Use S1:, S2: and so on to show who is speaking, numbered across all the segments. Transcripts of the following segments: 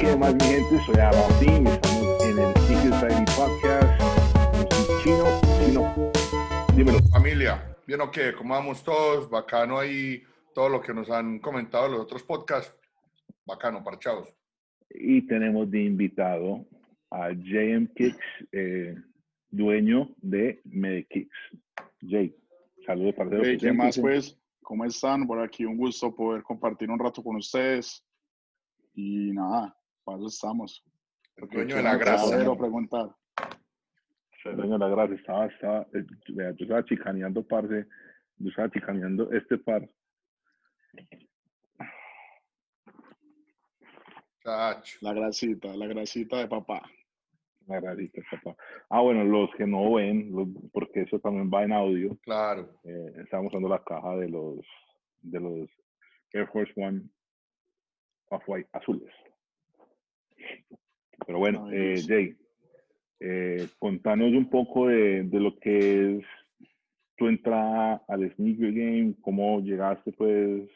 S1: ¿Qué más, mi gente? Soy Martín, estamos en el Ticket Society Podcast. Chino, chino, dímelo.
S2: Familia, ¿bien o qué? ¿Cómo vamos todos? Bacano ahí todo lo que nos han comentado los otros podcasts. Bacano, parchados.
S1: Y tenemos de invitado a JM Kicks, eh, dueño de Medikicks. Jay, saludos, parcero.
S3: Hey, ¿Qué más, pues? ¿Cómo están? Por aquí un gusto poder compartir un rato con ustedes. Y nada, para eso estamos.
S2: El dueño de la grasa.
S3: Quiero preguntar.
S1: El dueño de la grasa. Estaba, estaba, eh, vea, yo estaba chicaneando, parce. Yo estaba chicaneando este par.
S3: La grasita, la grasita de papá.
S1: La grasita, papá. Ah, bueno, los que no ven, los- porque eso también va en audio.
S2: Claro.
S1: Eh, estamos usando la caja de los de los Air Force One Off-White azules. Pero bueno, eh. Jay, eh, contanos un poco de, de lo que es tu entrada al sneaker game, cómo llegaste pues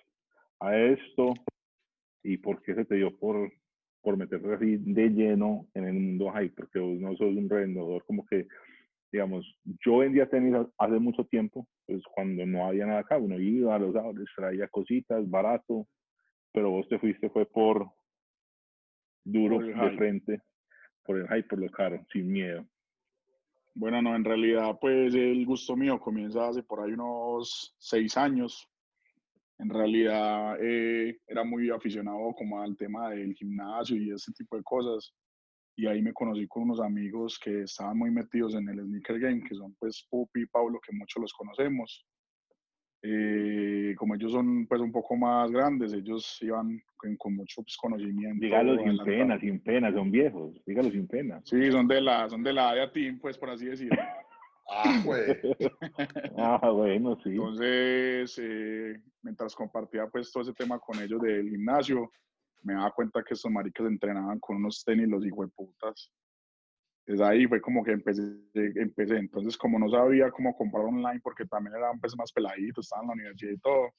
S1: a esto y por qué se te dio por, por meterte así de lleno en el mundo hype, porque vos no sos un revendedor como que digamos, yo vendía tenis ha- hace mucho tiempo, pues cuando no había nada acá, uno iba a los outlets, traía cositas, barato, pero vos te fuiste fue por duro, de frente, por el hype, por lo caro, sin miedo.
S3: Bueno, no, en realidad, pues el gusto mío comienza hace por ahí unos seis años. En realidad, eh, era muy aficionado como al tema del gimnasio y ese tipo de cosas. Y ahí me conocí con unos amigos que estaban muy metidos en el sneaker game, que son pues Pupi y Pablo, que muchos los conocemos. Eh, como ellos son pues un poco más grandes, ellos iban con, con mucho pues, conocimiento.
S1: Dígalo sin
S3: adelantado.
S1: pena, sin pena, son viejos, dígalo sin pena.
S3: Sí, son de la, son de la área team, pues por así decirlo.
S2: Ah, güey.
S1: Ah, bueno, sí.
S3: Entonces, eh, mientras compartía pues todo ese tema con ellos del gimnasio, me daba cuenta que estos maricas entrenaban con unos tenis los hijueputas. Desde ahí fue como que empecé, empecé. Entonces, como no sabía cómo comprar online, porque también eran pues más peladitos, estaba en la universidad y todo,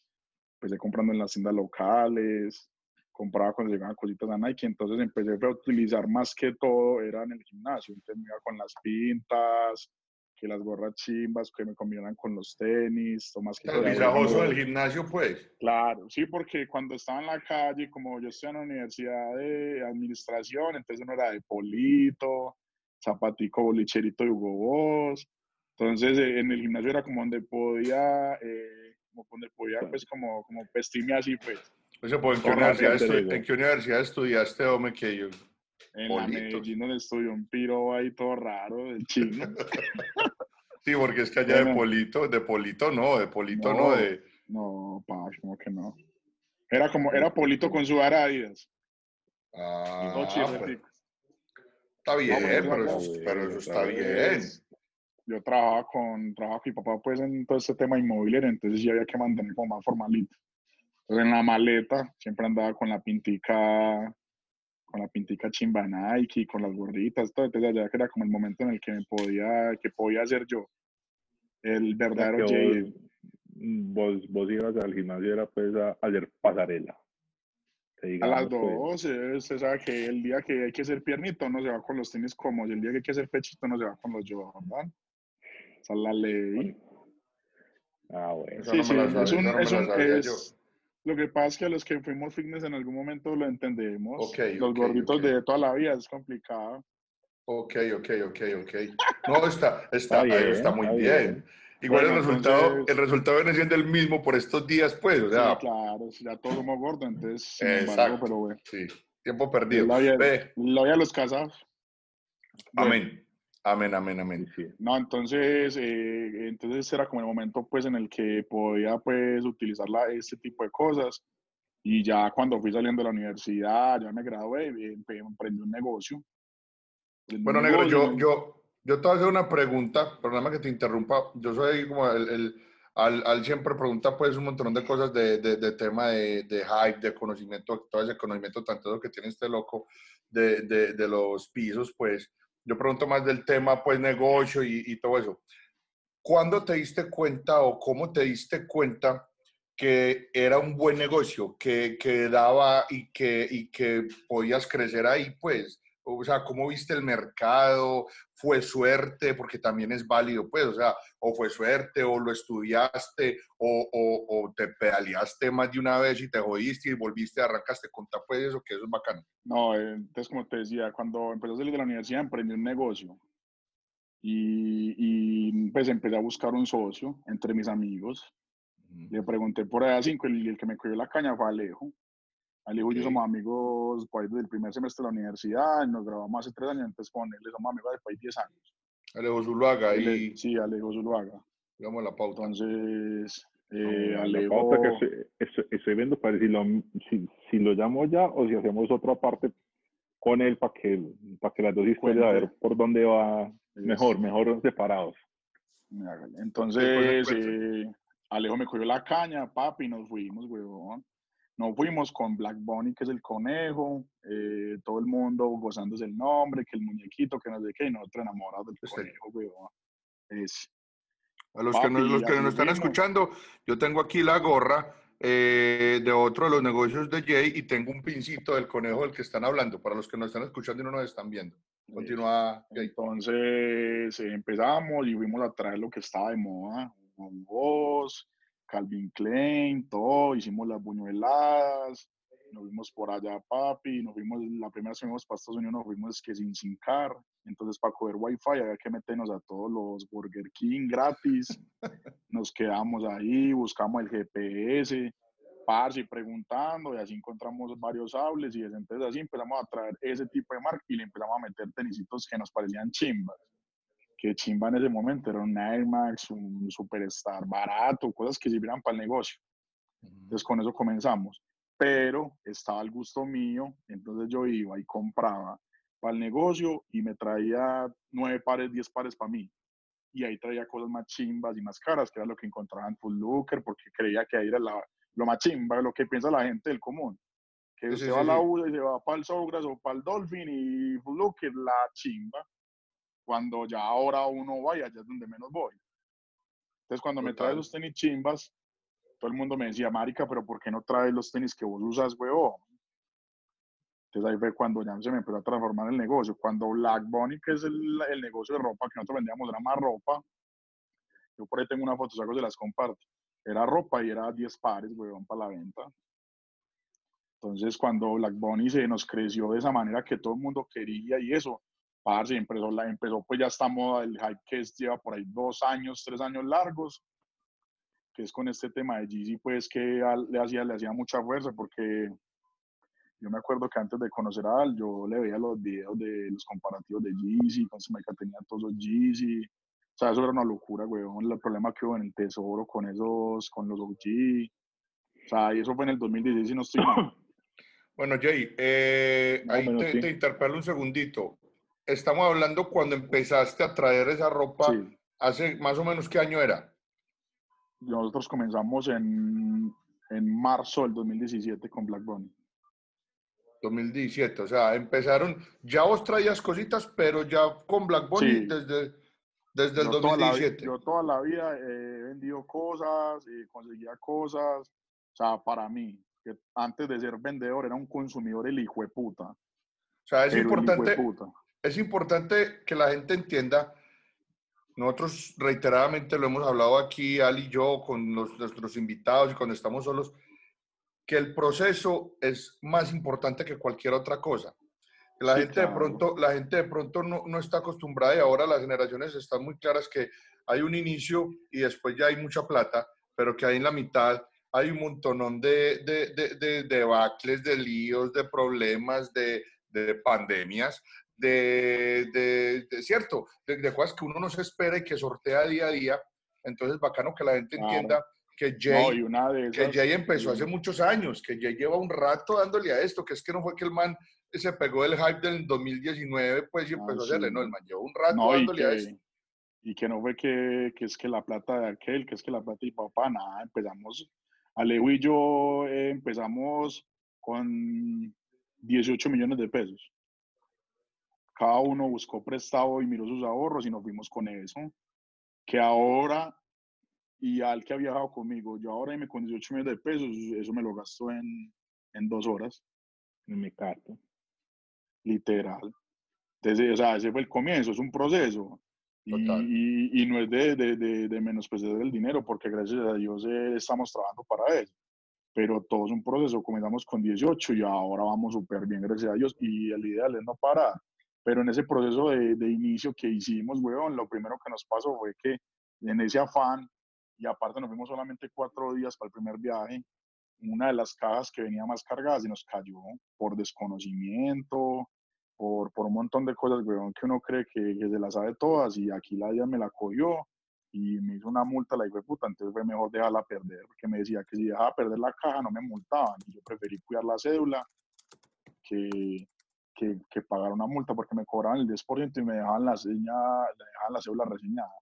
S3: empecé comprando en las tiendas locales, compraba cuando llegaban cositas a Nike, entonces empecé a utilizar más que todo, era en el gimnasio, entonces me iba con las pintas, que las gorras chimbas, que me combinan con los tenis, o más que
S2: El
S3: todo,
S2: visajoso del gimnasio, pues.
S3: Claro, sí, porque cuando estaba en la calle, como yo estoy en la universidad de administración, entonces uno era de Polito, Zapatico, Bolicherito y Hugo Boss. Entonces eh, en el gimnasio era como donde podía, eh, como donde podía pues como, como vestirme así pues.
S2: Oye, pues, ¿en, qué universidad estu-. ¿En qué universidad estudiaste, hombre? Que yo...
S3: En la. Medellín donde estudió un piro ahí todo raro, del chino.
S2: Sí, porque es que allá de. Polito, de Polito no, de Polito no,
S3: No.
S2: de...
S3: No, pa, como que no. Era como, era Polito con su Adidas. Y
S2: Ah, pues,
S3: chirreticos.
S2: Está bien,
S3: pero
S2: eso,
S1: güey,
S2: pero eso
S1: está
S2: está bien.
S3: bien. yo trabajaba con, trabajaba con mi papá pues en todo este tema inmobiliario, entonces ya había que mantener como más formalito. Entonces en la maleta siempre andaba con la pintica, con la pintica chimba Nike, con las gorritas, todo, entonces ya que era como el momento en el que me podía, que podía ser yo, el verdadero
S1: que
S3: JM.
S1: vos, vos, vos ibas al gimnasio era pues a hacer pasarela.
S3: A las
S1: pues,
S3: dos, eh, usted sabe que el día que hay que ser piernito no se va con los tenis cómodos, y el día que hay que ser pechito no se va con los Jordan. Esa es la ley.
S1: Ah, bueno.
S3: Sí, sí, es un- es un- es-. Lo que pasa es que los que fuimos fitness en algún momento lo entendemos.
S2: Ok,
S3: los
S2: ok,
S3: gorditos
S2: ok.
S3: de toda la vida es complicado.
S2: Ok, ok, ok, ok. No, está, está,
S1: Está bien,
S2: está muy
S1: está
S2: bien.
S1: bien.
S2: Igual
S3: Bueno,
S2: el resultado,
S3: entonces-
S2: el resultado viene siendo el mismo por estos días, pues, o sea,
S3: Sí, claro, ya todos somos gordos, entonces, sin embargo,
S2: exacto.
S3: pero bueno.
S2: Sí, tiempo perdido.
S3: La vida,
S2: Ve,
S3: la vida de los casados. Bueno,
S2: amén. Amén, amén,
S1: Sí,
S2: amén.
S1: sí.
S3: No, entonces, eh, entonces era como el momento pues en el que podía pues utilizar la- este tipo de cosas y ya cuando fui saliendo de la universidad, ya me gradué, empe- emprendí un negocio.
S2: Bueno,
S3: un
S2: negro, yo, yo, yo te voy a hacer una pregunta, perdóname que te interrumpa. Yo soy como el, el- al, al siempre pregunta pues un montón de cosas de, de, de tema de, de hype, de conocimiento, todo ese conocimiento tanto que tiene este loco de los pisos, pues yo pregunto más del tema pues negocio y, y todo eso. ¿Cuándo te diste cuenta o cómo te diste cuenta que era un buen negocio, que, que daba y que, y que podías crecer ahí, pues. O sea, ¿cómo viste el mercado? ¿Fue suerte? Porque también es válido, pues, o sea, o fue suerte, o lo estudiaste, o, o, o te pedaleaste más de una vez y te jodiste y volviste, arrancaste con pues eso, que eso es bacano.
S3: No, eh, entonces, como te decía, cuando empecé a salir de la universidad, emprendí un negocio. Y, y pues empecé a buscar un socio entre mis amigos. Le pregunté por allá cinco, el, el que me cogió la caña fue Alejo. Alejo y yo somos amigos pues, desde el primer semestre de la universidad, nos grabamos hace tres años, entonces con él somos amigos de 10 años.
S2: Alejo Zuluaga
S3: y... Sí, Alejo Zuluaga.
S2: Digamos la pauta.
S3: Entonces, eh, Alejo...
S4: La pauta que estoy, estoy, viendo para si lo, si, si lo llamo ya o si hacemos otra parte con él para que, para que las dos historias a ver por dónde va mejor, mejor separados.
S3: Entonces, eh, Alejo me cogió la caña, papi, y nos fuimos, weón. Nos fuimos con Black Bunny, que es el conejo, eh, todo el mundo gozándose el nombre, que el muñequito, que no sé qué, y nosotros enamorados del conejo, weón. Es,
S2: a los que, nos, los que nos están escuchando, yo tengo aquí la gorra eh, de otro de los negocios de Jay y tengo un pincito del conejo del que están hablando, para los que nos están escuchando y no nos están viendo. Continúa.
S3: Entonces eh, empezamos y fuimos a traer lo que estaba de moda, un voz, Calvin Klein, todo, hicimos las buñuelas, nos vimos por allá, papi, nos vimos, la primera vez que fuimos para Estados Unidos, nos fuimos que sin sin car, entonces para coger wifi había que meternos a todos los Burger King gratis, nos quedamos ahí, buscamos el GPS, y preguntando y así encontramos varios hables y entonces así empezamos a traer ese tipo de marca y le empezamos a meter tenisitos que nos parecían chimbas que chimba en ese momento era un Air Max, un Superstar barato, cosas que sirvieran para el negocio. Entonces con eso comenzamos. Pero estaba al gusto mío, entonces yo iba y compraba para el negocio y me traía nueve pares, diez pares para mí. Y ahí traía cosas más chimbas y más caras, que era lo que encontraba en Full Looker, porque creía que ahí era la, lo más chimba, lo que piensa la gente del común. Que usted va a la U y se va para el Sogras o para el Dolphin y Full Looker, la chimba cuando ya ahora uno vaya, allá es donde menos voy. Entonces, cuando me traes los tenis chimbas, todo el mundo me decía, Marica, pero ¿por qué no traes los tenis que vos usas, huevo? Entonces ahí fue cuando ya se me empezó a transformar el negocio. Cuando Black Bunny, que es el, el negocio de ropa, que nosotros vendíamos, era más ropa. Yo por ahí tengo una foto, saco se las comparto. Era ropa y era 10 pares, huevón, para la venta. Entonces, cuando Black Bunny se nos creció de esa manera que todo el mundo quería y eso, Parce, empezó, la, empezó pues ya estamos, el hype que es, lleva por ahí dos años, tres años largos, que es con este tema de Jeezy, pues que le hacía, le hacía mucha fuerza, porque yo me acuerdo que antes de conocer a Al, yo le veía los videos de los comparativos de Jeezy, con que tenía todos los Jeezy, o sea, eso era una locura, weón, el problema que hubo en el Tesoro con esos, con los OG, o sea, y eso fue en el 2016 y no estoy mal.
S2: Bueno, Jay, eh, ahí te, te interpelo un segundito estamos hablando cuando empezaste a traer esa ropa, hace más o menos qué año era.
S3: Nosotros comenzamos en, en marzo del 2017 con Black Bunny.
S2: 2017, o sea, empezaron, ya vos traías cositas, pero ya con Black Bunny desde, desde el 2017.
S3: yo toda la vida he vendido cosas y conseguía cosas, o sea, para mí, que antes de ser vendedor era un consumidor el hijo de puta. O
S2: sea, es importante, es importante que la gente entienda, nosotros reiteradamente lo hemos hablado aquí, Ali y yo, con nuestros invitados y cuando estamos solos, que el proceso es más importante que cualquier otra cosa. La, gente, de pronto, la gente de pronto no, no, está acostumbrada y ahora las generaciones están muy claras que hay un inicio y después ya hay mucha plata, pero que ahí en la mitad hay un montón de, de, de, de, debacles, de líos, de problemas, de, de pandemias, de, de, cierto, de, cosas que uno no se espera y que sortea día a día. Entonces, bacano que la gente entienda que Jay, que Jay empezó hace muchos años, que Jay lleva un rato dándole a esto, que es que no fue que el man se pegó del hype del 2019, pues y empezó a hacerle, no, el man lleva un rato dándole a esto.
S3: Y que no fue que, que, es que la plata de aquel, que es que la plata de papá, nada, empezamos, Alejo y yo eh, empezamos con 18 millones de pesos cada uno buscó prestado y miró sus ahorros y nos fuimos con eso. Que ahora y al que ha viajado conmigo. Yo ahora me con 18 millones de pesos, eso me lo gasto en, en dos horas.
S4: En mi carta.
S3: Literal. Entonces, o sea, ese fue el comienzo, es un proceso. Y, y, y, no es de, de, de, de menospreciar el dinero, porque gracias a Dios eh, estamos trabajando para eso. Pero todo es un proceso. Comenzamos con 18 y ahora vamos súper bien, gracias a Dios. Y el ideal es no parar. Pero en ese proceso de, de inicio que hicimos, weón, lo primero que nos pasó fue que en ese afán, y aparte nos fuimos solamente cuatro días para el primer viaje, una de las cajas que venía más cargadas y nos cayó por desconocimiento, por, por un montón de cosas, weón, que uno cree que, se las sabe todas y aquí la día me la cogió y me hizo una multa la hijo puta, entonces fue mejor dejarla perder, porque me decía que si dejaba perder la caja no me multaban y yo preferí cuidar la cédula que, que, que pagar una multa porque me cobraban el 10% y me dejaban la, seña, me dejaban la cédula reseñada.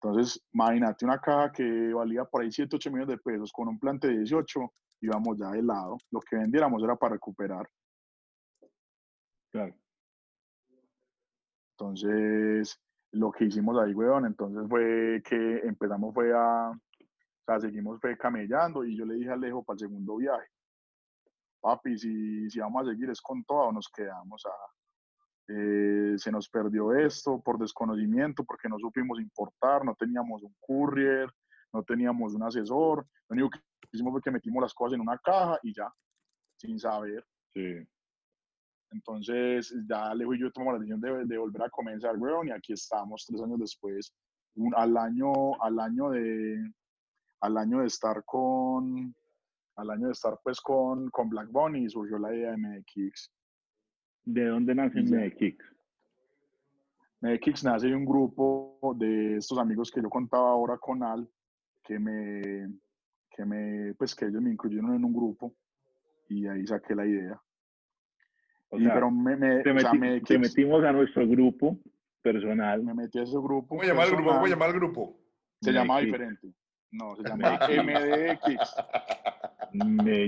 S3: Entonces, imagínate una caja que valía por ahí 7, 8 millones de pesos con un plante de 18, íbamos ya de lado. Lo que vendiéramos era para recuperar.
S4: Claro.
S3: Entonces, lo que hicimos ahí, weón, entonces fue que empezamos fue a, o sea, seguimos fue camellando y yo le dije a Alejo para el segundo viaje, papi, si, si vamos a seguir es con todo, nos quedamos a, eh, se nos perdió esto por desconocimiento, porque no supimos importar, no teníamos un courier, no teníamos un asesor, lo único que hicimos fue que metimos las cosas en una caja y ya, sin saber.
S4: Sí.
S3: Entonces, ya Alejo y yo tomamos la decisión de, de, volver a comenzar, weón, y aquí estamos tres años después, un, al, año, al, año de, al año de estar con, al año de estar pues con, con Black Bunny, surgió la idea de MX.
S4: ¿De dónde nace MX?
S3: MX nace de un grupo de estos amigos que yo contaba ahora con Al, que me, que me, pues que ellos me incluyeron en un grupo y ahí saqué la idea.
S4: O sea, pero me, me, te, meti, o sea, me, te metimos a nuestro grupo personal.
S3: Me metí a ese grupo.
S2: ¿Cómo llamar el grupo? ¿Cómo llamar el grupo?
S3: Se llamaba diferente. No, se llama MDX.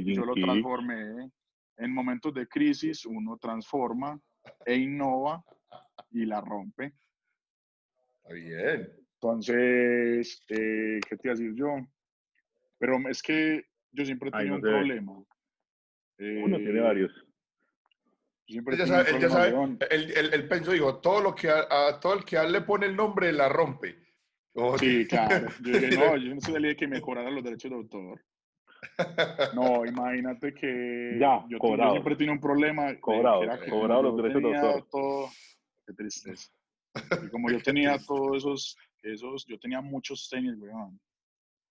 S3: Yo lo transformé. En momentos de crisis uno transforma e innova y la rompe.
S2: Bien.
S3: Entonces, eh, ¿qué te iba a decir yo? Pero es que yo siempre he tenido Ay, no un problema.
S4: Eh, uno tiene varios.
S2: Siempre él ya sabe, él, ya sabe él, él, él, pensó, dijo, todo lo que a, a, todo el que a él le pone el nombre la rompe.
S3: Oh, sí, claro. Yo dije, no, yo no soy el que me cobrara los derechos de autor. No, imagínate que
S4: ya,
S3: yo,
S4: cobrado.
S3: yo siempre tenía un problema.
S4: Cobrado, cobrado los derechos de autor.
S3: Todo, qué tristeza. Y como yo tenía todos esos, esos, yo tenía muchos tenis, weón.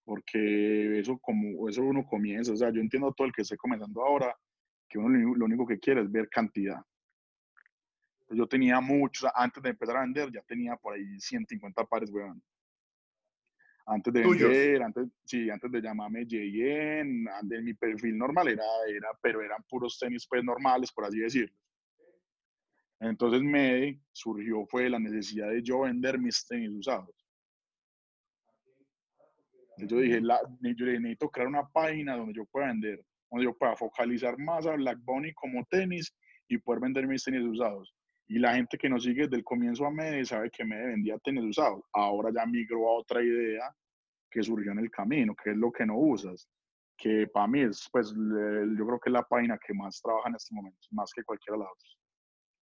S3: Porque eso, como, eso uno comienza, o sea, yo entiendo todo el que esté comenzando ahora, que uno lo único que quiere es ver cantidad. Yo tenía muchos, antes de empezar a vender, ya tenía por ahí 150 pares, weón. Antes de vender, antes, sí, antes de llamarme JN, antes, mi perfil normal era, era, pero eran puros tenis pues normales, por así decirlo. Entonces me surgió fue la necesidad de yo vender mis tenis usados. Yo dije, la, yo necesito crear una página donde yo pueda vender donde yo pueda focalizar más a Black Bunny como tenis y poder vender mis tenis usados. Y la gente que nos sigue desde el comienzo a Mede sabe que Mede vendía tenis usados. Ahora ya migró a otra idea que surgió en el camino, que es lo que no usas. Que para mí es, pues, yo creo que es la página que más trabaja en este momento, más que cualquiera de las otras.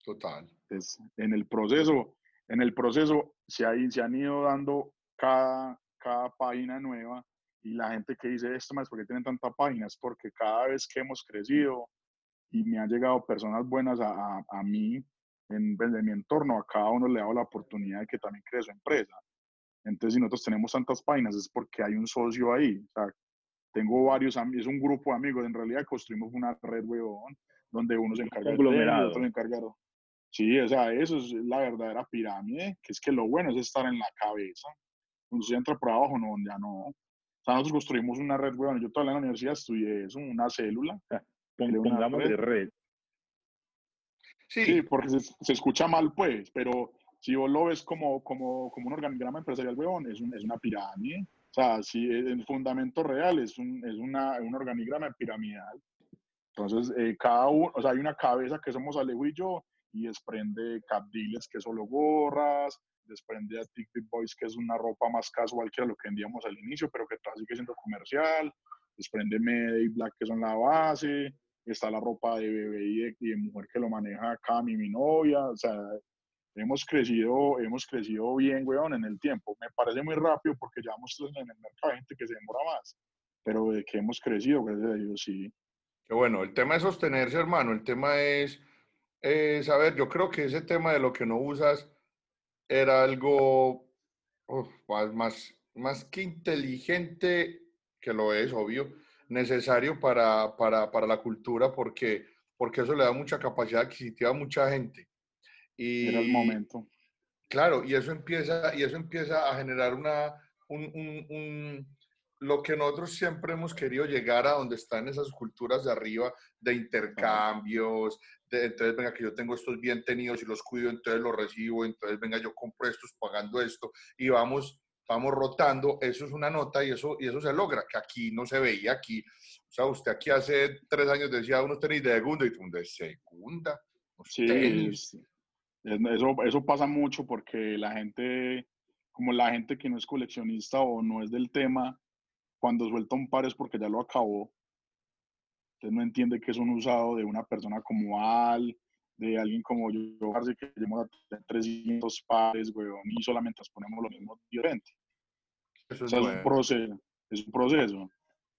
S2: Total.
S3: Entonces, en el proceso, en el proceso se, hay, se han ido dando cada, cada página nueva y la gente que dice esto más porque tienen tantas páginas, porque cada vez que hemos crecido y me han llegado personas buenas a, a, a mí, en, en, mi entorno, a cada uno le he dado la oportunidad de que también cree su empresa. Entonces, si nosotros tenemos tantas páginas es porque hay un socio ahí. O sea, tengo varios amigos, es un grupo de amigos. En realidad construimos una red, weón, donde uno se encarga de
S4: conglomerado.
S3: otro se encarga de... Sí, o sea, eso es la verdadera pirámide, que es que lo bueno es estar en la cabeza. Cuando se entra por abajo, no, ya no. O sea, nosotros construimos una red, weón. Yo todavía en la universidad estudié eso, una célula.
S4: Pongamos de red.
S3: Sí, sí porque se, se, escucha mal, pues, pero si vos lo ves como, como, como un organigrama empresarial, weón, es, un, es una pirámide. O sea, si el fundamento real es un, es una, un organigrama piramidal. Entonces, eh, cada uno, o sea, hay una cabeza que somos Alejo y yo, y desprende capdiles que solo gorras, desprende a Tick Boys, que es una ropa más casual que a lo que vendíamos al inicio, pero que todavía sigue siendo comercial, desprende Mede Black, que son la base, está la ropa de bebé y de, mujer que lo maneja Cami, mi novia, o sea, hemos crecido, hemos crecido bien, weón, en el tiempo. Me parece muy rápido porque llevamos en el mercado gente que se demora más, pero de que hemos crecido, gracias a Dios, sí.
S2: Qué bueno, el tema es sostenerse, hermano, el tema es, es, a ver, yo creo que ese tema de lo que no usas era algo más, más, más que inteligente, que lo es, obvio, necesario para, para, para, la cultura porque, porque eso le da mucha capacidad adquisitiva a mucha gente.
S3: Y, Era el momento.
S2: Claro, y eso empieza, y eso empieza a generar una, un, un, un, lo que nosotros siempre hemos querido llegar a donde están esas culturas de arriba, de intercambios, de, entonces venga que yo tengo estos bien tenidos y los cuido, entonces los recibo, entonces venga yo compro estos pagando esto y vamos vamos rotando, eso es una nota y eso, y eso se logra, que aquí no se veía aquí. O sea, usted aquí hace tres años decía unos tenis de segunda y tú de segunda.
S3: Sí, eso, eso pasa mucho porque la gente, como la gente que no es coleccionista o no es del tema, cuando suelta un par es porque ya lo acabó. Usted no entiende que es un usado de una persona como Al, de alguien como yo, que llevamos a 300 pares, weón, y solamente nos ponemos lo mismo diferente. Eso es, un proceso, es un proceso.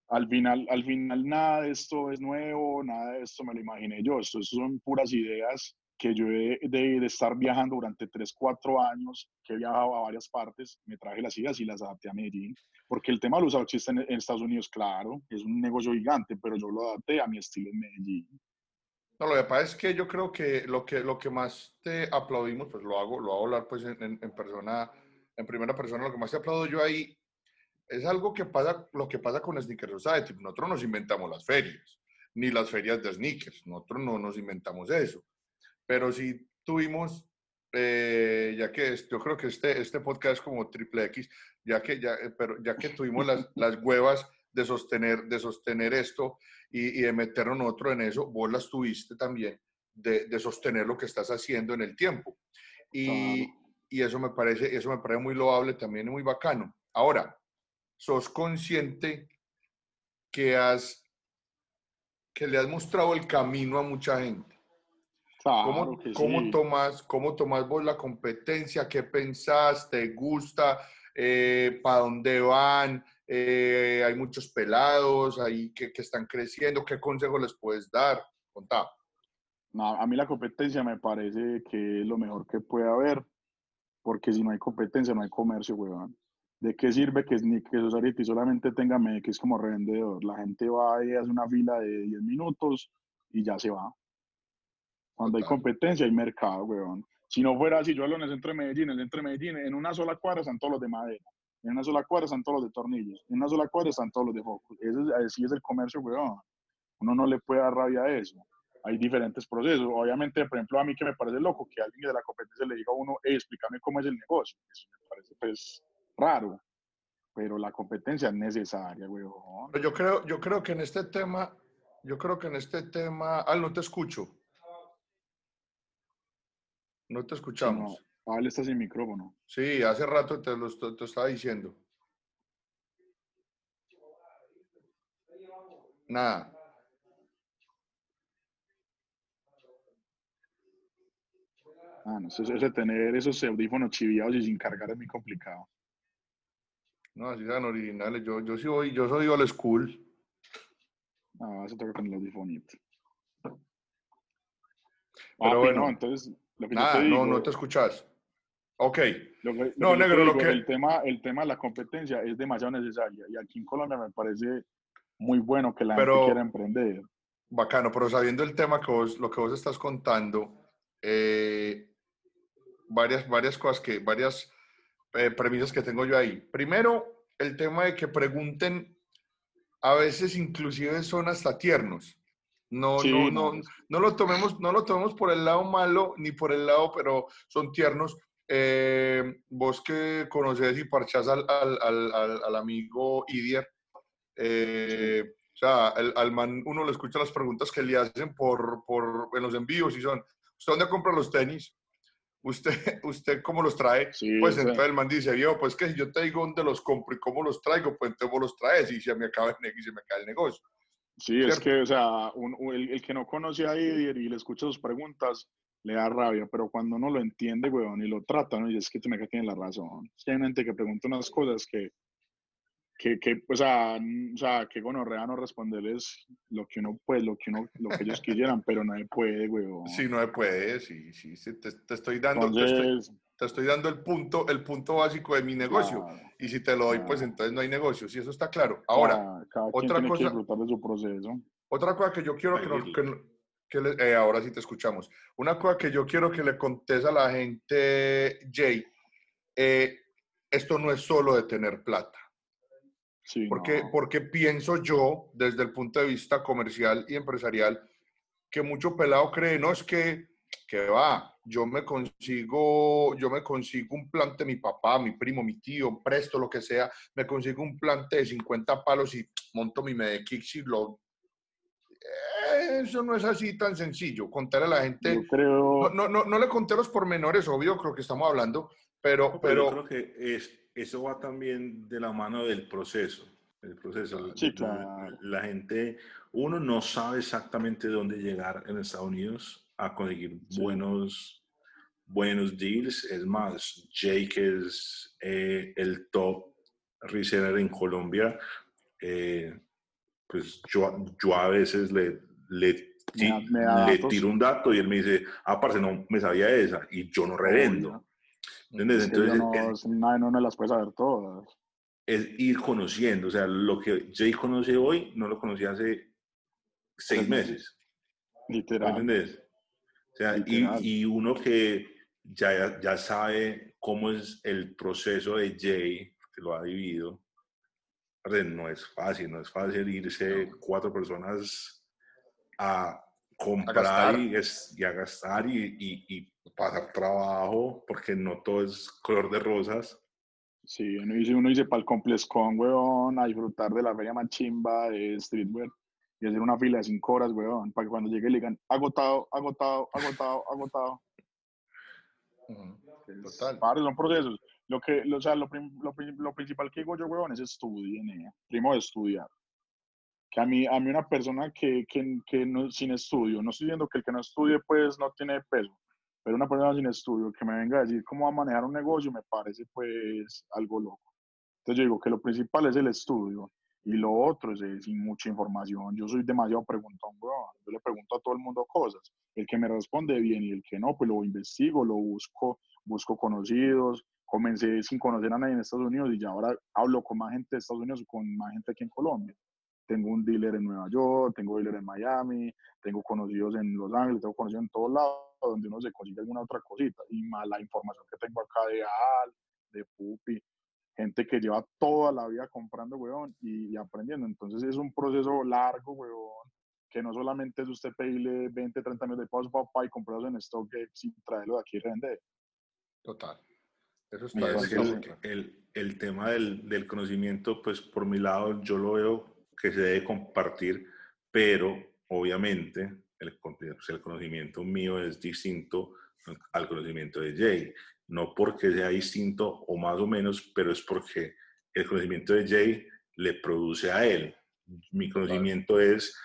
S3: Al final, al final nada de esto es nuevo, nada de esto me lo imaginé yo. Esto, son puras ideas que yo he de, de, estar viajando durante 3, 4 años, que he viajado a varias partes, me traje las ideas y las adapté a Medellín, porque el tema del usado existe en, en Estados Unidos, claro, es un negocio gigante, pero yo lo adapté a mi estilo en Medellín.
S2: No, lo que pasa es que yo creo que lo que, lo que más te aplaudimos, pues lo hago, lo hago hablar pues en, en, persona, en primera persona, lo que más te aplaudo yo ahí es algo que pasa, lo que pasa con Sneaker Society. Nosotros nos inventamos las ferias, ni las ferias de sneakers, nosotros no nos inventamos eso. Pero sí tuvimos, eh, ya que yo creo que este, este podcast es como triple X, ya que, ya, pero ya que tuvimos las, las huevas de sostener, de sostener esto y, de meternos otro en eso, vos las tuviste también de, de, sostener lo que estás haciendo en el tiempo. Y, y, eso, me parece, eso me parece muy loable también y muy bacano. Ahora, sos consciente que, has, que le has mostrado el camino a mucha gente. ¿Cómo, cómo, tomas, ¿Cómo tomas vos la competencia? ¿Qué pensás? ¿Te gusta? Eh, ¿Para dónde van? Eh, hay muchos pelados ahí que, que, están creciendo, ¿qué consejo les puedes dar? Contá.
S3: No, a mí la competencia me parece que es lo mejor que puede haber, porque si no hay competencia no hay comercio, weón. ¿De qué sirve que, que Society solamente tenga MX como revendedor? La gente va y hace una fila de 10 minutos y ya se va. Cuando hay competencia hay mercado, weón. Si no fuera así, yo hablo en el centro de Medellín, en el centro de Medellín, en una sola cuadra están todos los de madera. En una sola cuadra están todos los de tornillos. En una sola cuadra están todos los de focos. Así es el comercio, weón. Uno no le puede dar rabia a eso. Hay diferentes procesos. Obviamente, por ejemplo, a mí que me parece loco que alguien de la competencia le diga a uno, hey, explícame cómo es el negocio. Eso me parece, pues, raro. Pero la competencia es necesaria, weón.
S2: Yo creo, yo creo que en este tema, yo creo que en este tema, Al, no te escucho. No te escuchamos.
S3: Al está sin micrófono.
S2: Sí, hace rato te lo te, estaba diciendo. Nada.
S3: Ah, no, sé, ese tener esos audífonos chiviados y sin cargar es muy complicado.
S2: No, así sean originales. Yo, yo sí voy, yo soy old school.
S3: Ah, se toca con el audífonito.
S2: Pero bueno, no, entonces, lo que nada, no, no te escuchas. Ok.
S3: no, negro, lo que... El tema, el tema de la competencia es demasiado necesaria y aquí en Colombia me parece muy bueno que la gente quiera emprender.
S2: Bacano, pero sabiendo el tema que vos, lo que vos estás contando, eh, varias, varias cosas que, varias eh, premisas que tengo yo ahí. Primero, el tema de que pregunten, a veces inclusive son hasta tiernos. No, no, no, no, lo tomemos, no lo tomemos por el lado malo ni por el lado, pero son tiernos. Eh, vos que conoces y parchás al, al, al, al amigo Idier, eh, o sea, al man uno le escucha las preguntas que le hacen por, por, en los envíos y son, ¿usted dónde compra los tenis? ¿Usted, usted cómo los trae?
S3: Sí,
S2: pues entonces el man dice, yo, pues que si yo te digo dónde los compro y cómo los traigo, pues entonces vos los traes y se me acaba el, se me acaba el negocio.
S3: Sí, es que, o sea, un- el, el que no conoce a Didier y le escucha sus preguntas, le da rabia, pero cuando uno lo entiende, weón, y lo trata, ¿no? Y es que te que tiene la razón. Es que hay gente que pregunta unas cosas que, que, que o sea, o sea, que gonorrea no responderles lo que uno, pues, lo que uno, lo que ellos quisieran, pero nadie puede, weón.
S2: Sí, no se puede, sí, sí, sí, te, te estoy dando, te estoy,
S3: Entonces,
S2: te estoy dando el punto, el punto básico de mi negocio.
S3: claro,
S2: Y si te lo doy, pues
S3: claro.
S2: entonces no hay negocio. Sí, eso está claro. Ahora,
S3: cada, cada quien
S2: otra
S3: tiene
S2: cosa-
S3: que disfrutar de su proceso.
S2: Otra cosa que yo quiero que, le- eh, ahora sí te escuchamos. Una cosa que yo quiero que le contes a la gente, Jay, eh, esto no es solo de tener plata.
S3: Sí,
S2: Porque,
S3: no.
S2: porque pienso yo, desde el punto de vista comercial y empresarial, que mucho pelado cree, no es que, que va, yo me consigo, yo me consigo un plante, mi papá, mi primo, mi tío, presto, lo que sea, me consigo un plante de 50 palos y monto mi Medekix y lo... Eso no es así tan sencillo. Contarle a la gente,
S3: Yo creo,
S2: no, no, no, no le conté los pormenores, obvio, creo que estamos hablando, pero,
S1: No, pero
S2: pero,
S1: yo creo que es, eso va también de la mano del proceso. El proceso.
S3: Sí,
S1: La-
S3: claro.
S1: La gente, uno no sabe exactamente dónde llegar en Estados Unidos a conseguir
S3: Sí.
S1: buenos, buenos deals. Es más, Jake es eh, el top reseller en Colombia. Eh, pues yo, yo a veces le, le, ti-
S3: da- me da
S1: le tiro un dato y él me dice, ah, parce, no me sabía esa y yo no revendo. ¿Entiendes? Entonces,
S3: no, es- nadie no me las puede saber todas.
S1: es ir conociendo. O sea, lo que Jay conoce hoy, no lo conocía hace seis
S3: meses.
S1: ¿Me
S3: Literal.
S1: entendés? O sea, y, y uno que ya, ya sabe cómo es el proceso de Jay, que lo ha vivido, no es fácil, no es fácil irse cuatro personas a comprar
S2: gastar.
S1: y, es- y a gastar y, y- y pasar trabajo, porque no todo es color de rosas.
S3: Sí, uno dice, uno dice para el complescon, weón, a disfrutar de la feria más chimba de streetwear y hacer una fila de cinco horas, weón, para que cuando llegue le digan agotado, agotado, agotado, agotado. Es-
S2: Total.
S3: Padre, son procesos. Lo que, lo, o sea, lo, lo, lo principal que digo yo, weón, es estudien, eh. primo de estudiar. Que a mí, a mí una persona que, que, que no, sin estudio, no estoy diciendo que el que no estudie, pues, no tiene peso, pero una persona sin estudio que me venga a decir cómo va a manejar un negocio, me parece, pues, algo loco. Entonces yo digo que lo principal es el estudio y lo otro es, eh, sin mucha información. Yo soy demasiado preguntón, weón. Yo le pregunto a todo el mundo cosas. El que me responde bien y el que no, pues lo investigo, lo busco, busco conocidos. Comencé sin conocer a nadie en Estados Unidos y ya ahora hablo con más gente de Estados Unidos con más gente aquí en Colombia. Tengo un dealer en Nueva York, tengo dealer en Miami, tengo conocidos en Los Ángeles, tengo conocidos en todos lados donde uno se consigue alguna otra cosita. Y más la información que tengo acá de Al, de Pupi, gente que lleva toda la vida comprando, weón, y, y aprendiendo. Entonces es un proceso largo, weón, que no solamente es usted pedirle 20, 30 mil de pasos papá y comprarlos en stock sin traerlo de aquí y revender.
S2: Total. Eso está
S1: es el, el- el tema del, del conocimiento, pues por mi lado, yo lo veo que se debe compartir, pero obviamente el, pues, el conocimiento mío es distinto al conocimiento de Jay. No porque sea distinto o más o menos, pero es porque el conocimiento de Jay le produce a él. Mi conocimiento es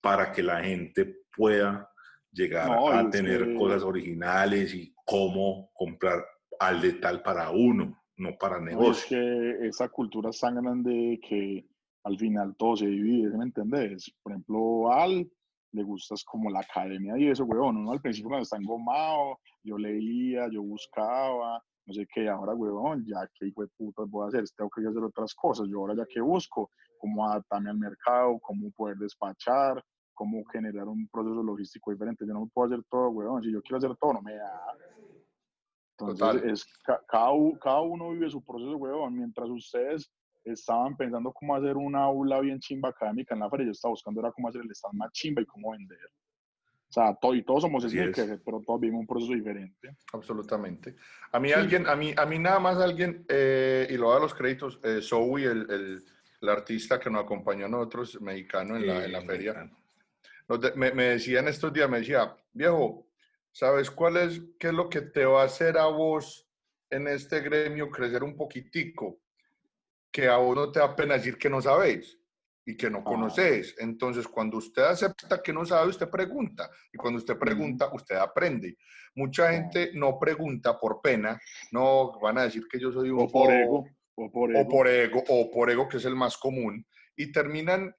S1: para que la gente pueda llegar
S3: No,
S1: a tener
S3: que-
S1: cosas originales y cómo comprar al de tal para uno, no para
S3: No, y es
S1: negocio.
S3: que esa cultura es tan grande que al final todo se divide, ¿sí ¿me entendés? Por ejemplo, Al le gustas como la academia y eso, weón. Uno al principio cuando está engomado, yo leía, yo buscaba, no sé qué, ahora, weón, ya que hijo de putas voy a hacer, tengo que hacer otras cosas. Yo ahora ya que busco, cómo adaptarme al mercado, cómo poder despachar, cómo generar un proceso logístico diferente. Yo no puedo hacer todo, weón. Si yo quiero hacer todo, no me da. Entonces,
S2: Total.
S3: es, ca- cada, cada uno vive su proceso, weón. Mientras ustedes estaban pensando cómo hacer una aula bien chimba académica en la feria, yo estaba buscando era cómo hacer el stand más chimba y cómo vender. O sea, todo, y todos somos
S1: Así es.
S3: sneakers, pero todos vivimos un proceso diferente.
S2: Absolutamente. A mí alguien, a mí, a mí nada más alguien, eh, y lo da los créditos, eh, Zoe, el, el, el artista que nos acompañó a nosotros, mexicano en la, en la feria,
S1: mexicano.
S2: nos de- me, me decía en estos días, me decía, viejo, ¿sabes cuál es, qué es lo que te va a hacer a vos en este gremio crecer un poquitico? Que a vos no te da pena decir que no sabéis y que no
S3: Ah.
S2: conoces. Entonces, cuando usted acepta que no sabe, usted pregunta. Y cuando usted pregunta, usted aprende. Mucha gente no pregunta por pena, no van a decir que yo soy un
S3: O por
S2: bobo,
S3: ego. O por ego.
S2: o por ego, o por ego, que es el más común, y terminan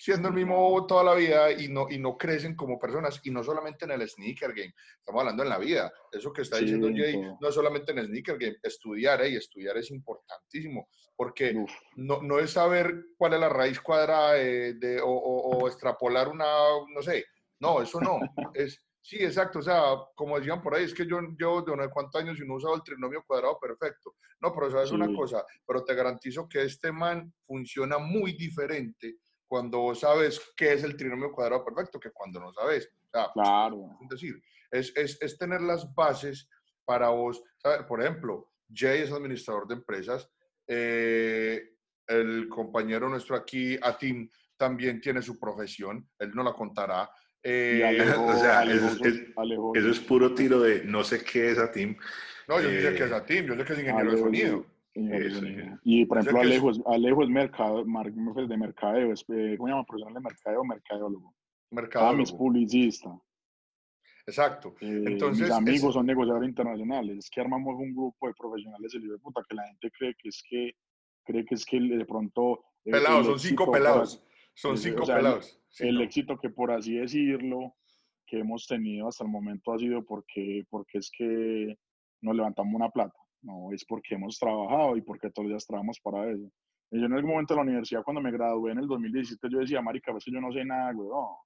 S2: siendo el mismo bobo toda la vida y no, y no crecen como personas, y no solamente en el sneaker game, estamos hablando en la vida. Eso que está
S3: Sí,
S2: diciendo
S3: en
S2: Jay, no es solamente en el sneaker game, estudiar, y estudiar es importantísimo, porque
S3: Uf,
S2: no, no es saber cuál es la raíz cuadrada de, de- o, o- o extrapolar una, no sé, no, eso no, es, sí, exacto, o sea, como decían por ahí, es que yo llevo de no sé cuántos años y no he usado el trinomio cuadrado perfecto, no, pero sabes una
S3: Sí.
S2: cosa, pero te garantizo que este man funciona muy diferente cuando sabes qué es el trinomio cuadrado perfecto que cuando no sabes, o sea,
S3: claro.
S2: es decir, es, es, es tener las bases para vos. ¿sabe? Por ejemplo, Jay es administrador de empresas. eh, el compañero nuestro aquí, Atim, también tiene su profesión. Él no la contará. eh,
S3: Alejo,
S1: o sea,
S3: Alejo,
S1: es- es-
S3: Alejo-
S1: Eso es puro tiro de no sé qué es a Team.
S2: no, yo sí sé
S1: eh,
S2: que es Atim, yo sé que es ingeniero de sonido.
S1: Eso.
S3: Y por ejemplo, Alejo es, Alejo es mercado, de mercadeo, es, eh, ¿cómo se llama? Profesional de mercadeo, mercadólogo. Tami es
S2: Mercadólogo.
S3: publicista.
S2: Exacto.
S3: Eh,
S2: Entonces,
S3: mis amigos
S2: es-
S3: son negociadores internacionales. Es que armamos un grupo de profesionales de puta que la gente cree que es que cree que es que de pronto el-
S2: Pelados,
S3: el
S2: son cinco pelados. Son
S3: o
S2: cinco
S3: sea,
S2: pelados. Sí,
S3: el
S2: no.
S3: éxito que por así decirlo que hemos tenido hasta el momento ha sido porque porque es que nos levantamos una plata. No, es porque hemos trabajado y porque todos los días trabajamos para eso. Y yo en algún momento de la universidad, cuando me gradué en el 2017, yo decía, marica, es que yo no sé nada, güey. O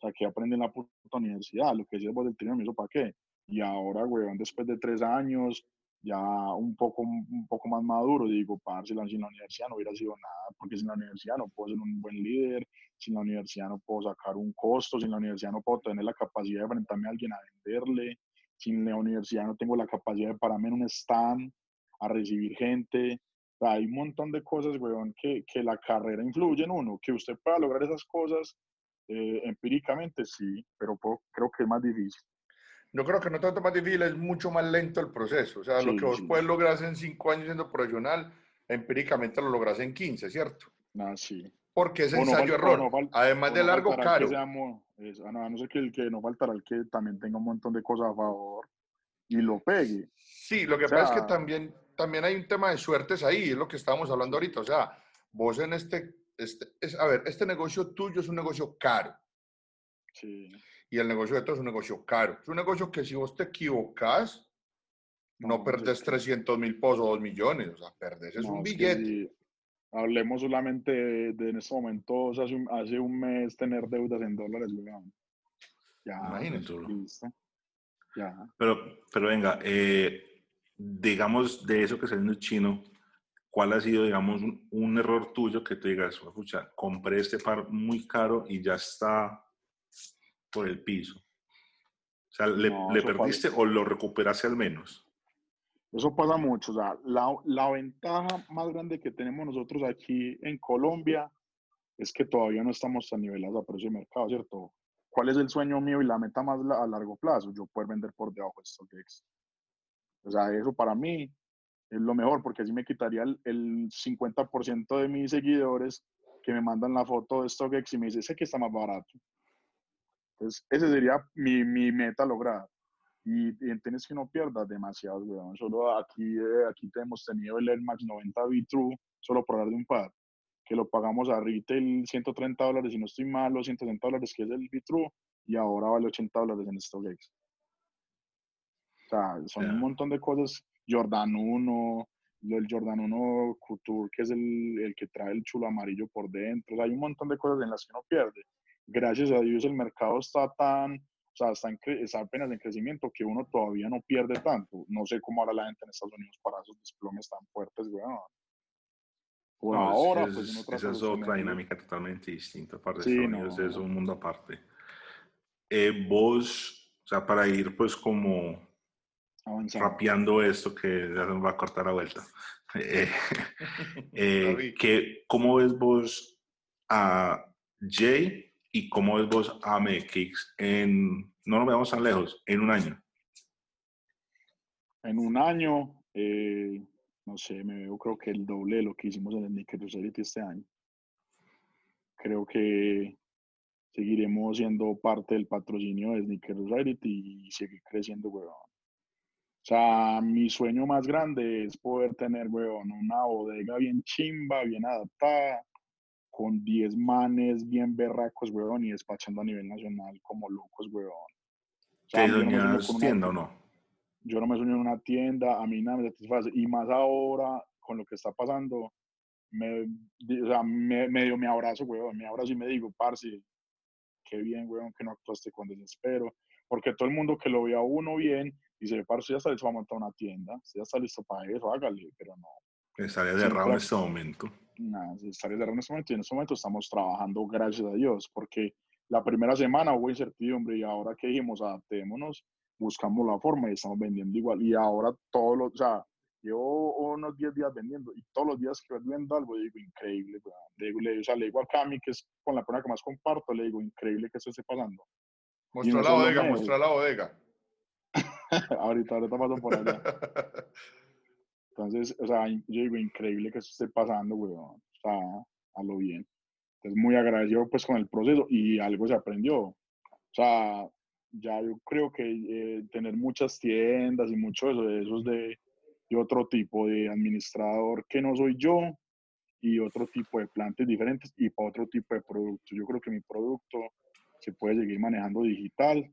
S3: sea, que aprendí en la puta universidad, lo que decías vos del trinomio, ¿eso para qué? Y ahora, weón, después de tres años, ya un poco, un poco más maduro, digo, parce, sin la universidad no hubiera sido nada, porque sin la universidad no puedo ser un buen líder, sin la universidad no puedo sacar un costo, sin la universidad no puedo tener la capacidad de enfrentarme a alguien a venderle, sin la universidad no tengo la capacidad de pararme en un stand a recibir gente. O sea, hay un montón de cosas, weón, que, que la carrera influye en uno, que usted pueda lograr esas cosas eh, empíricamente, sí, pero po- creo que es más difícil.
S2: Yo creo que no tanto más difícil, es mucho más lento el proceso. O sea, lo que vos
S3: sí.
S2: puedes lograr en cinco años siendo profesional, empíricamente lo logras en 15, ¿cierto?
S3: Ah, sí.
S2: Porque es
S3: O no falta-
S2: ensayo-error.
S3: o no
S2: Además de
S3: no
S2: largo, caro.
S3: Seamos, es- ah, no, a no ser que el que no faltará el que también tenga un montón de cosas a favor y lo pegue.
S2: Sí, lo que
S3: O
S2: pasa es
S3: sea-
S2: que también, también hay un tema de suertes ahí, es lo que estábamos hablando ahorita. O sea, vos en este, este es, a ver, este negocio tuyo es un negocio caro
S3: Sí.
S2: y el negocio de todos es un negocio caro. Es un negocio que si vos te equivocas, no,
S3: No, pues
S2: perdés
S3: es que-
S2: 300 mil pesos o 2 millones, o sea, perdés es un billete.
S3: Hablemos solamente de, de en este momento, hace un, hace un mes tener deudas en dólares, weón. Ya,
S2: Imagínate.
S3: listo. Ya.
S1: Pero, pero venga, eh, digamos de eso que saliendo chino, ¿cuál ha sido, digamos, un, un error tuyo que tú digas, escucha, compré este par muy caro y ya está por el piso? O sea, ¿le,
S3: No,
S1: le perdiste o lo recuperaste al menos?
S3: Eso pasa mucho. O sea, la, la ventaja más grande que tenemos nosotros aquí en Colombia es que todavía no estamos tan nivelados a precio de mercado, ¿cierto? ¿Cuál es el sueño mío y la meta más la- a largo plazo? Yo poder vender por debajo de StockX. O sea, eso para mí es lo mejor, porque así me quitaría el, el 50% de mis seguidores que me mandan la foto de StockX y me dicen, sé que está más barato. Entonces, ese sería mi, mi meta lograda. Y, entiendes que no pierdas demasiado, weón. Solo aquí, eh, aquí te hemos tenido el Air Max 90 V-True, solo por dar de un par, que lo pagamos a retail 130 dólares, si no estoy mal, o 160 dólares, que es el V-True, y ahora vale 80 dólares en StockX. O sea, son
S1: Ya.
S3: un montón de cosas. Jordan 1, lo del Jordan 1 Couture, que es el, el que trae el chulo amarillo por dentro. O sea, hay un montón de cosas en las que uno pierde. Gracias a Dios el mercado está tan, o sea, está, en está apenas en crecimiento que uno todavía no pierde tanto. No sé cómo hará la gente en Estados Unidos para esos desplomes tan fuertes, weón. Por
S1: No,
S3: ahora,
S1: es-
S3: pues uno trata
S1: esa es otra dinámica totalmente distinta. Para
S3: Sí,
S1: Estados Unidos
S3: no.
S1: es un mundo aparte. Eh, vos, o sea, para ir pues como
S3: Avanzando.
S1: rapeando esto que ya nos va a cortar la vuelta. Eh, eh, que, ¿Cómo ves vos a Jay ¿Y cómo ves vos a MX en, no nos veamos tan lejos, en un año?
S3: En un año, eh, no sé, me veo creo que el doble de lo que hicimos en el Nickel Society este año. Creo que seguiremos siendo parte del patrocinio de Sneaker Society y seguir creciendo, weón. O sea, mi sueño más grande es poder tener, weón, una bodega bien chimba, bien adaptada, con 10 manes bien berracos, weón, y despachando a nivel nacional como locos, weón. O
S1: ¿Qué
S3: yo no me una-
S1: tienda o no?
S3: yo no me sueño en una tienda, a mí nada me satisface. Y más ahora, con lo que está pasando, me, o sea, me abrazo, weón, me abrazo y me digo, parce, qué bien, weón, que no actuaste con desespero. Porque todo el mundo que lo ve a uno bien, dice, parce, ya está listo para montar una tienda, ya está listo para eso, hágale, pero no.
S1: Estaría
S3: Sí,
S1: cerrado en este momento.
S3: Nada, estaría cerrado en este momento y en este momento estamos trabajando, gracias a Dios, porque la primera semana hubo incertidumbre y ahora que dijimos, adaptémonos, buscamos la forma y estamos vendiendo igual. Y ahora todos los, o sea, llevo unos 10 días vendiendo y todos los días que voy viendo algo digo, increíble. Le digo, le, o sea, le digo a Cami, que es con la persona que más comparto, le digo, increíble que esto esté pasando.
S2: Mostrar
S3: no
S2: la bodega, mostrar la bodega.
S3: ahorita, ahorita paso por allá. Entonces, o sea, yo digo, increíble que eso esté pasando, weón. O sea, a lo bien. Entonces, muy agradecido pues con el proceso y algo se aprendió. O sea, ya yo creo que eh, tener muchas tiendas y mucho eso, de esos de, de otro tipo de administrador que no soy yo y otro tipo de plantas diferentes y para otro tipo de productos. Yo creo que mi producto se puede seguir manejando digital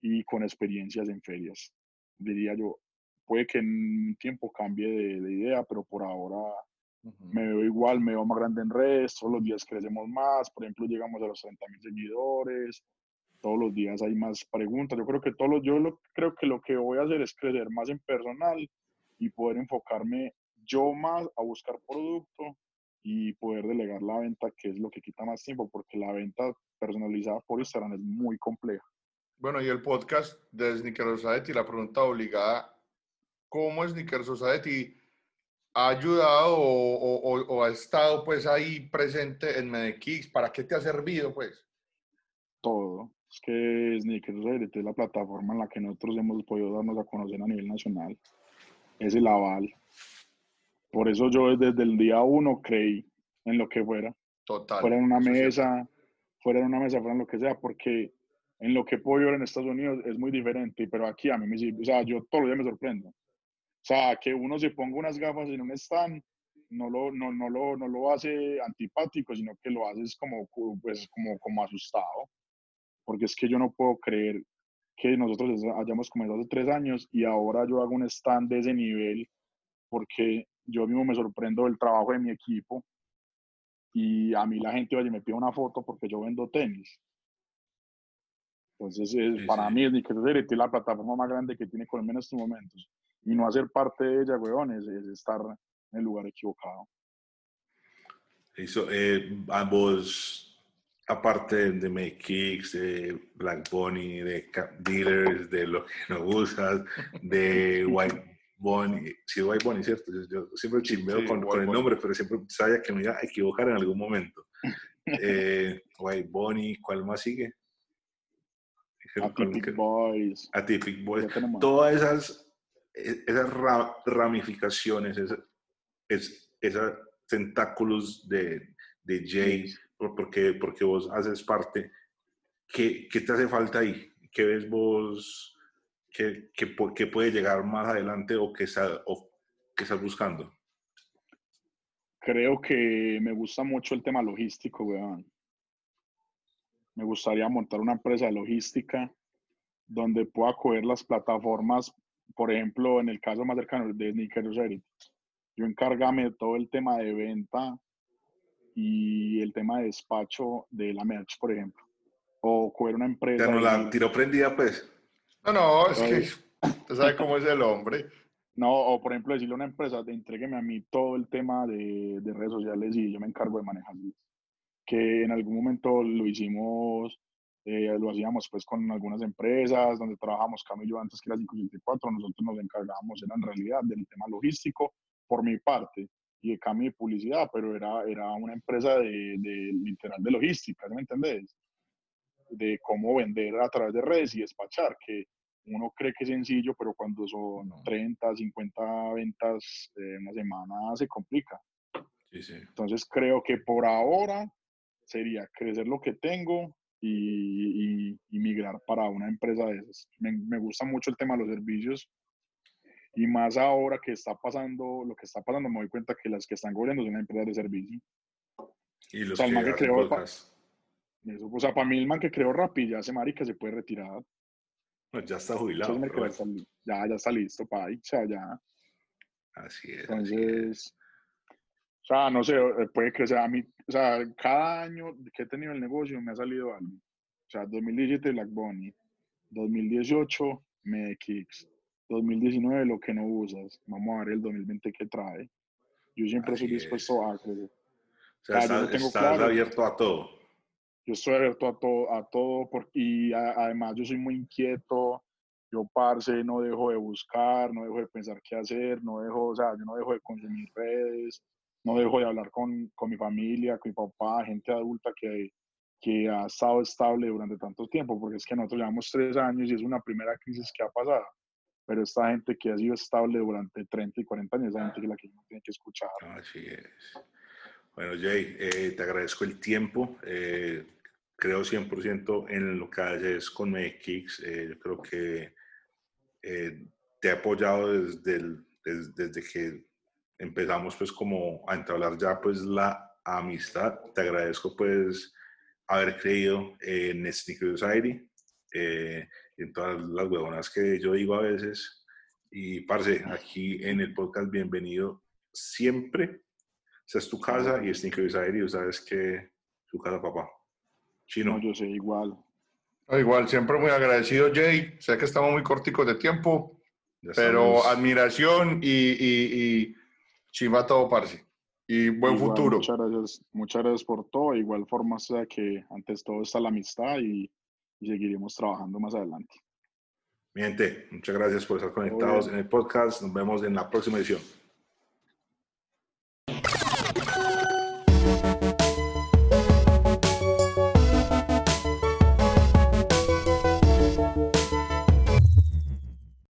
S3: y con experiencias en ferias. Diría yo, puede que en un tiempo cambie de, de idea, pero por ahora me veo igual, me veo más grande en redes, todos los días crecemos más, por ejemplo, llegamos a los 30 mil seguidores, todos los días hay más preguntas. Yo creo que todos los, yo lo, creo que lo que voy a hacer es crecer más en personal y poder enfocarme yo más a buscar producto y poder delegar la venta, que es lo que quita más tiempo, porque la venta personalizada por Instagram es muy compleja.
S2: Bueno, y el podcast de Sneaker Society, la pregunta obligada, ¿cómo Sneaker Society ha ayudado o, o- o- o ha estado pues ahí presente en Medekix? ¿Para qué te ha servido pues?
S3: todo. Es que Sneaker Society es la plataforma en la que nosotros hemos podido darnos a conocer a nivel nacional. Es el aval. Por eso yo desde el día uno creí en lo que fuera.
S2: Total.
S3: Fuera en una mesa, fuera en una mesa, fuera en lo que sea, porque en lo que puedo ver en Estados Unidos es muy diferente, pero aquí a mí me. O sea, yo todos los días me sorprendo. O sea, que uno se ponga unas gafas en un stand, no lo, no, no lo, no lo hace antipático, sino que lo haces como, pues, como, como asustado. Porque es que yo no puedo creer que nosotros hayamos comenzado hace tres años y ahora yo hago un stand de ese nivel, porque yo mismo me sorprendo del trabajo de mi equipo y a mí la gente, oye, me pide una foto porque yo vendo tenis. Entonces, es-
S1: Sí,
S3: para
S1: sí.
S3: mí, es la plataforma más grande que tiene Colombia en estos momentos. Y no hacer parte de ella, weón, es, es estar en el lugar equivocado.
S1: Eso, eh, ambos, aparte de MakeKicks, de Black Bunny, de Cap Dealers, de lo que no usas, de White Bunny, sí, White Bunny, ¿cierto? Yo, yo siempre chimbeo
S2: Sí,
S1: con,
S2: White
S1: con el nombre, pero siempre sabía que me iba a equivocar en algún momento. Eh, White Bunny, ¿cuál más sigue?
S3: Atypic Boys.
S1: Atypic Boys. Todas esas, esas ra- ramificaciones, esa- es- esos tentáculos de, de Jay, por- porque, porque vos haces parte, ¿qué, qué te hace falta ahí? ¿Qué ves vos que, que, que puede llegar más adelante o que, está, o que estás buscando?
S3: Creo que me gusta mucho el tema logístico, weón. Me gustaría montar una empresa de logística donde pueda coger las plataformas, por ejemplo, en el caso más cercano de Sneaker Society. Yo encargame de todo el tema de venta y el tema de despacho de la merch, por ejemplo. O coger una empresa.
S1: Ya no la
S3: y-
S1: tiró prendida, pues.
S2: No, no, es que usted sabe cómo es el hombre.
S3: No, o por ejemplo, decirle a una empresa, de, entrégueme a mí todo el tema de, de redes sociales y yo me encargo de manejarlo. Que en algún momento lo hicimos, eh, lo hacíamos pues con algunas empresas donde trabajamos Camillo antes que era 554, nosotros nos encargábamos, era en realidad del tema logístico por mi parte. y de cambio de publicidad, pero era, era una empresa de, de literal de logística, ¿me entendés? De cómo vender a través de redes y despachar, que uno cree que es sencillo, pero cuando son 30, 50 ventas en una semana se complica.
S1: Sí, sí.
S3: Entonces creo que por ahora sería crecer lo que tengo y, y, y migrar para una empresa de esas. Me, me, gusta mucho el tema de los servicios y más ahora que está pasando, lo que está pasando, me doy cuenta que las que están goleando son empresas de servicio.
S1: Y los
S3: O sea, el
S1: que
S3: man que creó-
S1: podcast.
S3: Eso, o sea, para mí el man que creó Rappi ya ese marica se puede retirar.
S1: No, ya está
S3: Entonces,
S1: jubilado.
S3: me ya, ya está listo o sea, ya.
S1: Así es. así es.
S3: O sea, no sé, eh, puede crecer a mí, o sea, cada año que he tenido el negocio me ha salido algo. O sea, 2017 Black Bunny, 2018 MedKicks, 2019 lo que no usas. Vamos a ver el 2020 que trae. Yo siempre
S1: Así
S3: soy dispuesto a crecer.
S1: O sea,
S3: Ah, yo
S1: estás,
S3: tengo
S1: estás
S3: claro.
S1: abierto a todo.
S3: Yo estoy abierto a todo, a todo por- y a- además yo soy muy inquieto. Yo, parce, no dejo de buscar, no dejo de pensar qué hacer, no dejo, o sea, yo no dejo de consumir redes, no dejo de hablar con, con mi familia, con mi papá, gente adulta que, que ha estado estable durante tanto tiempo, porque es que nosotros llevamos tres años y es una primera crisis que ha pasado. Pero esta gente que ha sido estable durante 30 y 40 años, esa gente que la que uno tiene que escuchar.
S1: Así es. Bueno, Jay, eh, te agradezco el tiempo. eh, creo 100% en lo que haces con MedKicks. Eh, yo creo que te he apoyado desde, el- des- desde que empezamos pues como a entablar ya pues la amistad. Te agradezco pues haber creído en Sneaker Society, eh, en todas las huevonas que yo digo a veces. Y, parce, aquí en el podcast, bienvenido siempre. Esa es tu casa y Sneaker Society, tú sabes que su casa, papá. Chino.
S3: No, yo sé, igual.
S2: No, igual, siempre muy agradecido, Jay. Sé que estamos muy corticos de tiempo,
S1: ya
S2: pero
S1: estamos-
S2: admiración y, y, y chimba todo, parce. Y buen
S3: Igual,
S2: futuro.
S3: Muchas gracias, muchas gracias por todo. Igual forma, o sea que antes todo está la amistad y, y seguiremos trabajando más adelante.
S1: Mi gente, muchas gracias por estar conectados en el podcast. Nos vemos en la próxima edición.